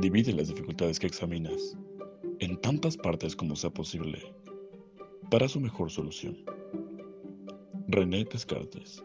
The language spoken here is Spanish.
Divide las dificultades que examinas en tantas partes como sea posible para su mejor solución. René Descartes